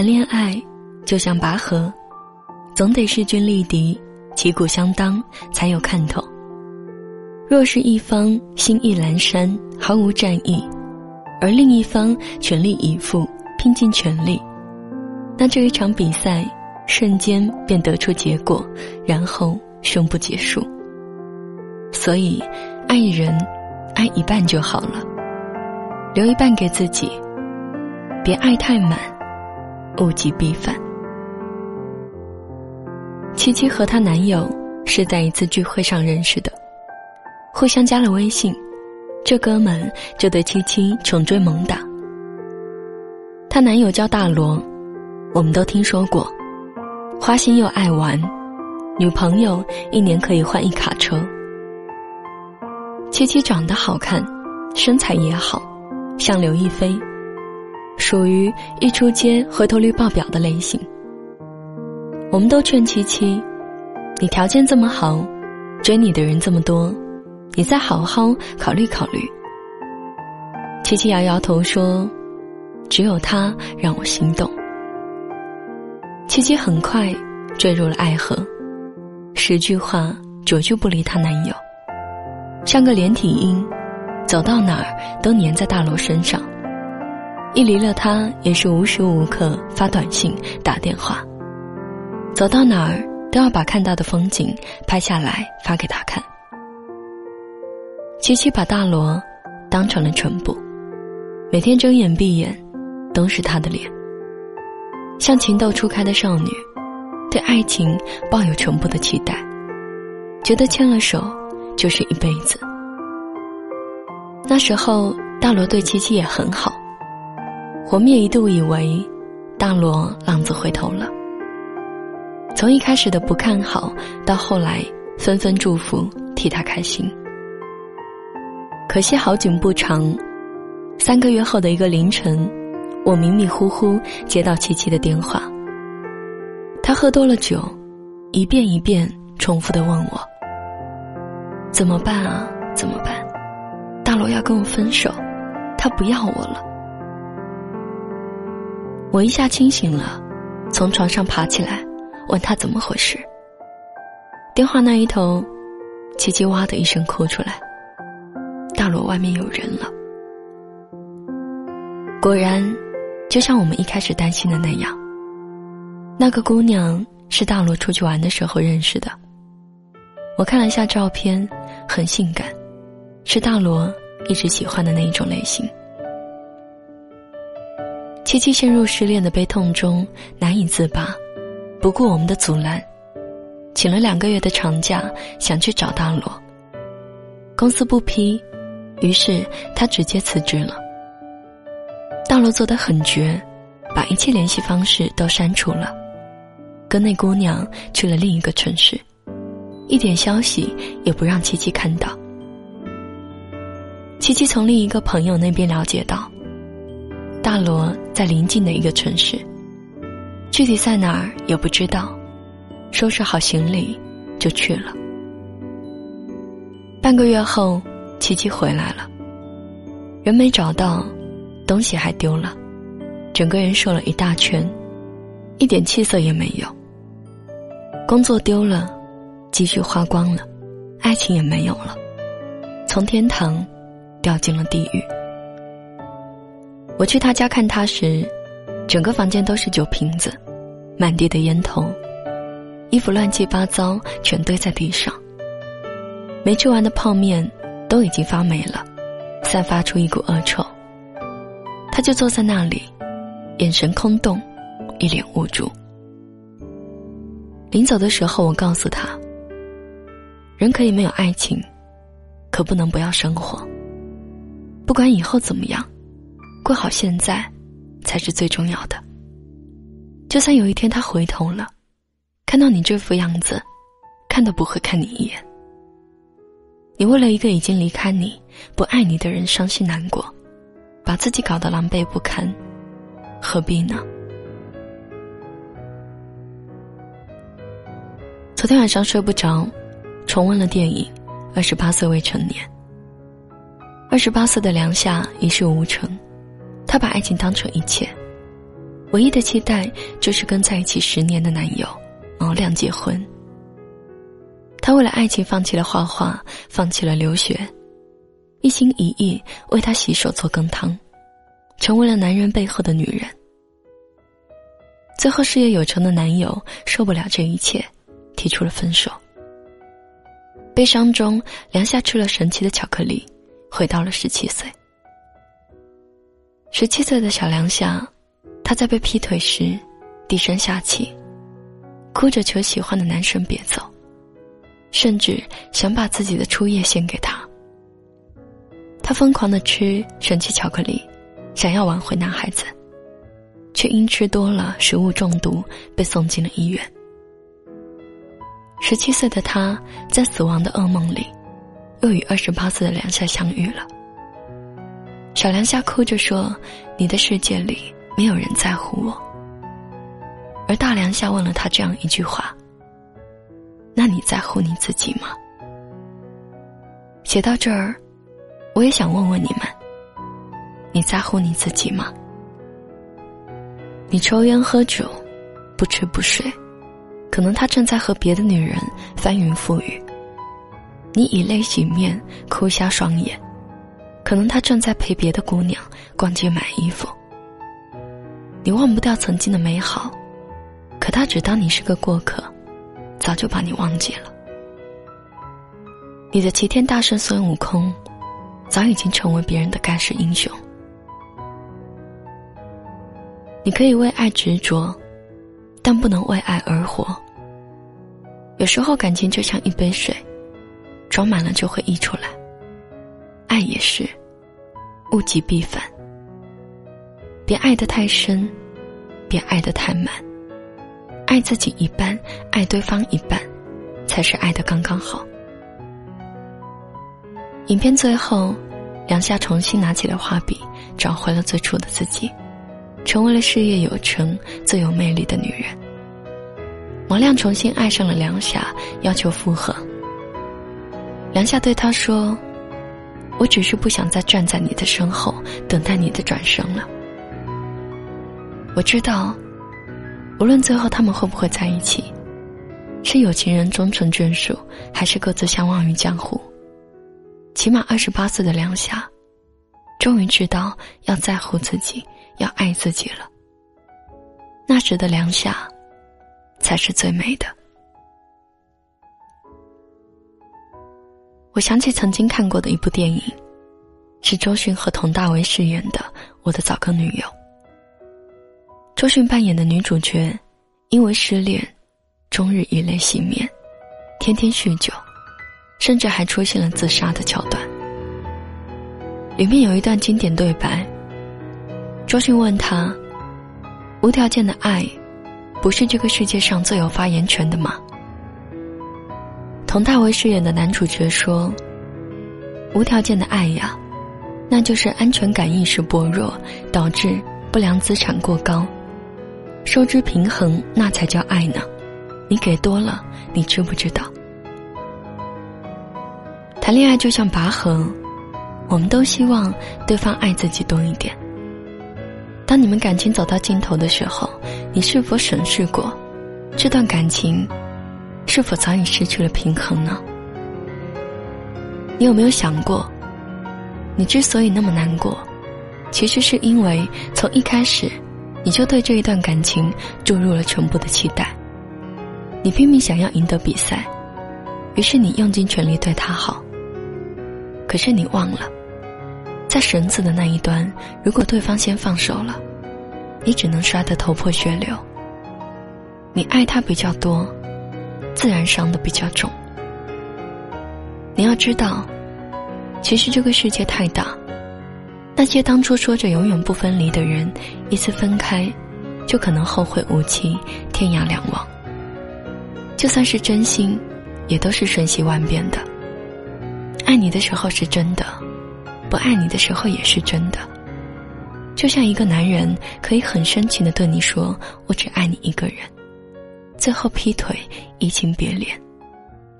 谈恋爱就像拔河，总得势均力敌、旗鼓相当才有看头。若是一方心意阑珊、毫无战意，而另一方全力以赴、拼尽全力，那这一场比赛瞬间便得出结果，然后宣布结束。所以，爱人，爱一半就好了，留一半给自己，别爱太满，物极必反。七七和她男友是在一次聚会上认识的，互相加了微信，这哥们就对七七穷追猛打。她男友叫大罗，我们都听说过，花心又爱玩，女朋友一年可以换一卡车。七七长得好看，身材也好，像刘亦菲，属于一出街回头率爆表的类型。我们都劝七七，你条件这么好，追你的人这么多，你再好好考虑考虑。七七摇摇头说。只有他让我心动。七七很快坠入了爱河，十句话九句不离她男友，像个连体婴，走到哪儿都粘在大罗身上。一离了他，也是无时无刻发短信、打电话。走到哪儿都要把看到的风景拍下来发给他看。七七把大罗当成了全部，每天睁眼闭眼。都是他的脸，像情窦初开的少女，对爱情抱有全部的期待，觉得牵了手就是一辈子。那时候，大罗对七七也很好，我们也一度以为大罗浪子回头了。从一开始的不看好，到后来纷纷祝福，替他开心。可惜好景不长，三个月后的一个凌晨。我迷迷糊糊接到琪琪的电话，他喝多了酒，一遍一遍重复的问我：“怎么办啊？怎么办？大罗要跟我分手，他不要我了。”我一下清醒了，从床上爬起来，问他怎么回事。电话那一头，七七哇的一声哭出来：“大罗外面有人了。”果然。就像我们一开始担心的那样，那个姑娘是大罗出去玩的时候认识的。我看了一下照片，很性感，是大罗一直喜欢的那一种类型。七七陷入失恋的悲痛中难以自拔，不顾我们的阻拦，请了两个月的长假想去找大罗。公司不批，于是他直接辞职了。大罗做的很绝，把一切联系方式都删除了，跟那姑娘去了另一个城市，一点消息也不让七七看到。七七从另一个朋友那边了解到，大罗在临近的一个城市，具体在哪儿也不知道，收拾好行李就去了。半个月后，七七回来了，人没找到。东西还丢了，整个人瘦了一大圈，一点气色也没有。工作丢了，积蓄花光了，爱情也没有了，从天堂掉进了地狱。我去他家看他时，整个房间都是酒瓶子，满地的烟头，衣服乱七八糟，全堆在地上。没吃完的泡面都已经发霉了，散发出一股恶臭。他就坐在那里，眼神空洞，一脸无助。临走的时候，我告诉他：“人可以没有爱情，可不能不要生活。不管以后怎么样，过好现在，才是最重要的。就算有一天他回头了，看到你这副样子，看都不会看你一眼。你为了一个已经离开你、不爱你的人伤心难过。”把自己搞得狼狈不堪，何必呢？昨天晚上睡不着，重温了电影《二十八岁未成年》。二十八岁的梁夏一事无成，她把爱情当成一切，唯一的期待就是跟在一起十年的男友毛亮结婚。她为了爱情放弃了画画，放弃了留学，一心一意为他洗手做羹汤，成为了男人背后的女人。最后，事业有成的男友受不了这一切，提出了分手。悲伤中，梁夏吃了神奇的巧克力，回到了十七岁。十七岁的小梁夏，她在被劈腿时，低声下气，哭着求喜欢的男生别走。甚至想把自己的初夜献给他。他疯狂的吃神奇巧克力，想要挽回男孩子，却因吃多了食物中毒被送进了医院。十七岁的他在死亡的噩梦里，又与二十八岁的梁夏相遇了。小梁夏哭着说：“你的世界里没有人在乎我。”而大梁夏问了他这样一句话。那你在乎你自己吗？写到这儿，我也想问问你们：你在乎你自己吗？你抽烟喝酒，不吃不睡，可能他正在和别的女人翻云覆雨；你以泪洗面，哭瞎双眼，可能他正在陪别的姑娘逛街买衣服。你忘不掉曾经的美好，可他只当你是个过客。早就把你忘记了。你的齐天大圣孙悟空，早已经成为别人的盖世英雄。你可以为爱执着，但不能为爱而活。有时候感情就像一杯水，装满了就会溢出来。爱也是，物极必反。别爱得太深，别爱得太满。爱自己一半，爱对方一半，才是爱的刚刚好。影片最后，梁夏重新拿起了画笔，找回了最初的自己，成为了事业有成、最有魅力的女人。王亮重新爱上了梁夏，要求复合。梁夏对他说：“我只是不想再站在你的身后，等待你的转身了。我知道。”无论最后他们会不会在一起，是有情人终成眷属，还是各自相忘于江湖，起码二十八岁的梁夏，终于知道要在乎自己，要爱自己了。那时的梁夏，才是最美的。我想起曾经看过的一部电影，是周迅和佟大为饰演的《我的早更女友》。周迅扮演的女主角，因为失恋，终日以泪洗面，天天酗酒，甚至还出现了自杀的桥段。里面有一段经典对白。周迅问他：“无条件的爱，不是这个世界上最有发言权的吗？”佟大为饰演的男主角说：“无条件的爱呀，那就是安全感意识薄弱，导致不良资产过高。”收支平衡，那才叫爱呢。你给多了，你知不知道？谈恋爱就像拔河，我们都希望对方爱自己多一点。当你们感情走到尽头的时候，你是否审视过，这段感情是否早已失去了平衡呢？你有没有想过，你之所以那么难过，其实是因为从一开始。你就对这一段感情注入了全部的期待，你拼命想要赢得比赛，于是你用尽全力对他好。可是你忘了，在绳子的那一端，如果对方先放手了，你只能摔得头破血流。你爱他比较多，自然伤的比较重。你要知道，其实这个世界太大。那些当初说着永远不分离的人，一次分开，就可能后会无期，天涯两望。就算是真心，也都是瞬息万变的。爱你的时候是真的，不爱你的时候也是真的。就像一个男人可以很深情的对你说“我只爱你一个人”，最后劈腿，移情别恋，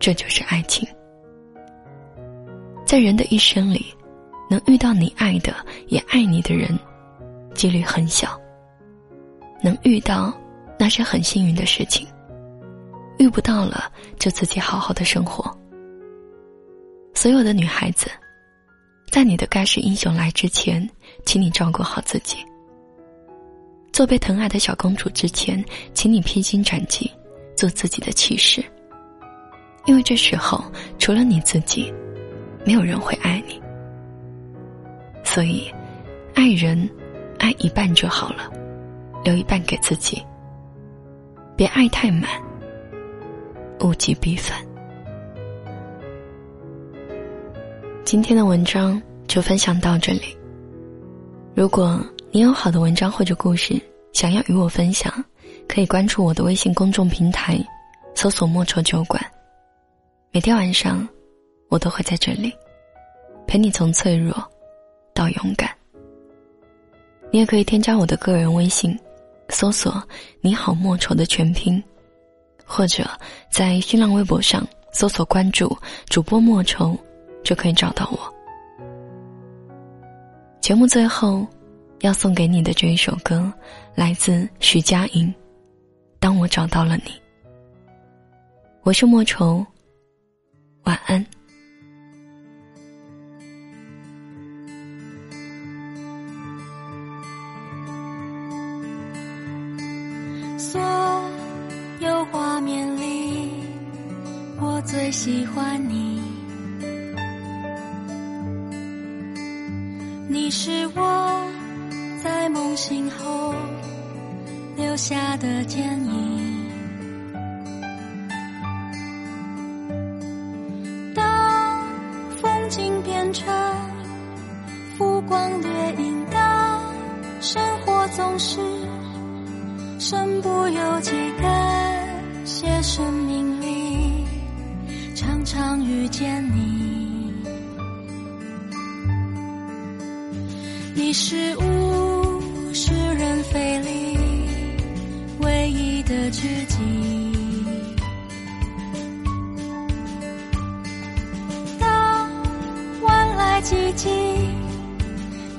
这就是爱情。在人的一生里。能遇到你爱的也爱你的人，几率很小。能遇到，那是很幸运的事情。遇不到了，就自己好好的生活。所有的女孩子，在你的盖世英雄来之前，请你照顾好自己。做被疼爱的小公主之前，请你披荆斩棘，做自己的骑士。因为这时候，除了你自己，没有人会爱你。所以，爱人，爱一半就好了，留一半给自己。别爱太满，物极必反。今天的文章就分享到这里。如果你有好的文章或者故事想要与我分享，可以关注我的微信公众平台，搜索“莫愁酒馆”。每天晚上，我都会在这里，陪你从脆弱到勇敢。你也可以添加我的个人微信，搜索“你好莫愁”的全拼，或者在新浪微博上搜索关注主播莫愁，就可以找到我。节目最后要送给你的这一首歌，来自徐佳莹，《当我找到了你》。我是莫愁。晚安。所有画面里，我最喜欢你。见影。当风景变。成浮光掠影的生活，总是身不由己。感谢生命里常常遇见你，你是无一的知己。寂静，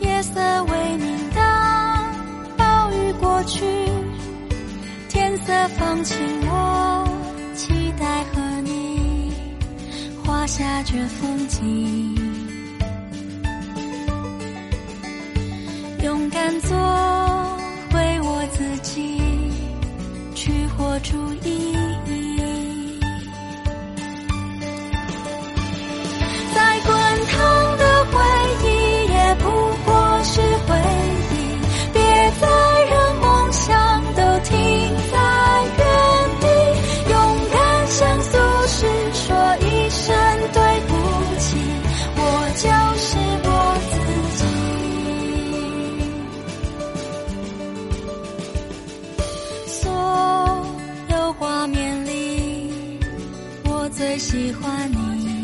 夜色微明，当暴雨过去，天色放晴，我期待和你画下这风景，勇敢做注意喜欢你，